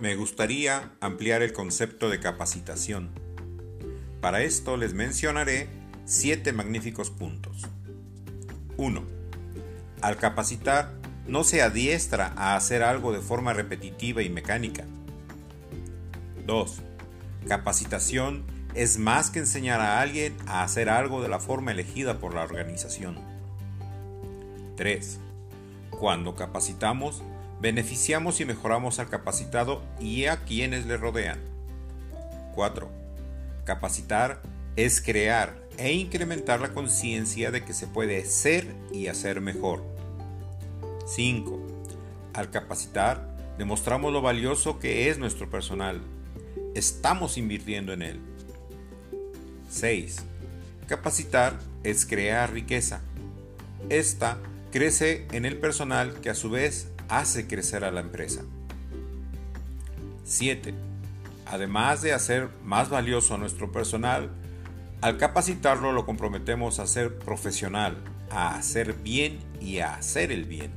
Me gustaría ampliar el concepto de capacitación. Para esto les mencionaré siete magníficos puntos. 1. Al capacitar, no se adiestra a hacer algo de forma repetitiva y mecánica. 2. Capacitación es más que enseñar a alguien a hacer algo de la forma elegida por la organización. 3. Cuando capacitamos, beneficiamos y mejoramos al capacitado y a quienes le rodean. 4. Capacitar es crear e incrementar la conciencia de que se puede ser y hacer mejor. 5. Al capacitar, demostramos lo valioso que es nuestro personal. Estamos invirtiendo en él. 6. Capacitar es crear riqueza. Esta crece en el personal que a su vez hace crecer a la empresa. 7. Además de hacer más valioso a nuestro personal, al capacitarlo lo comprometemos a ser profesional, a hacer bien y a hacer el bien.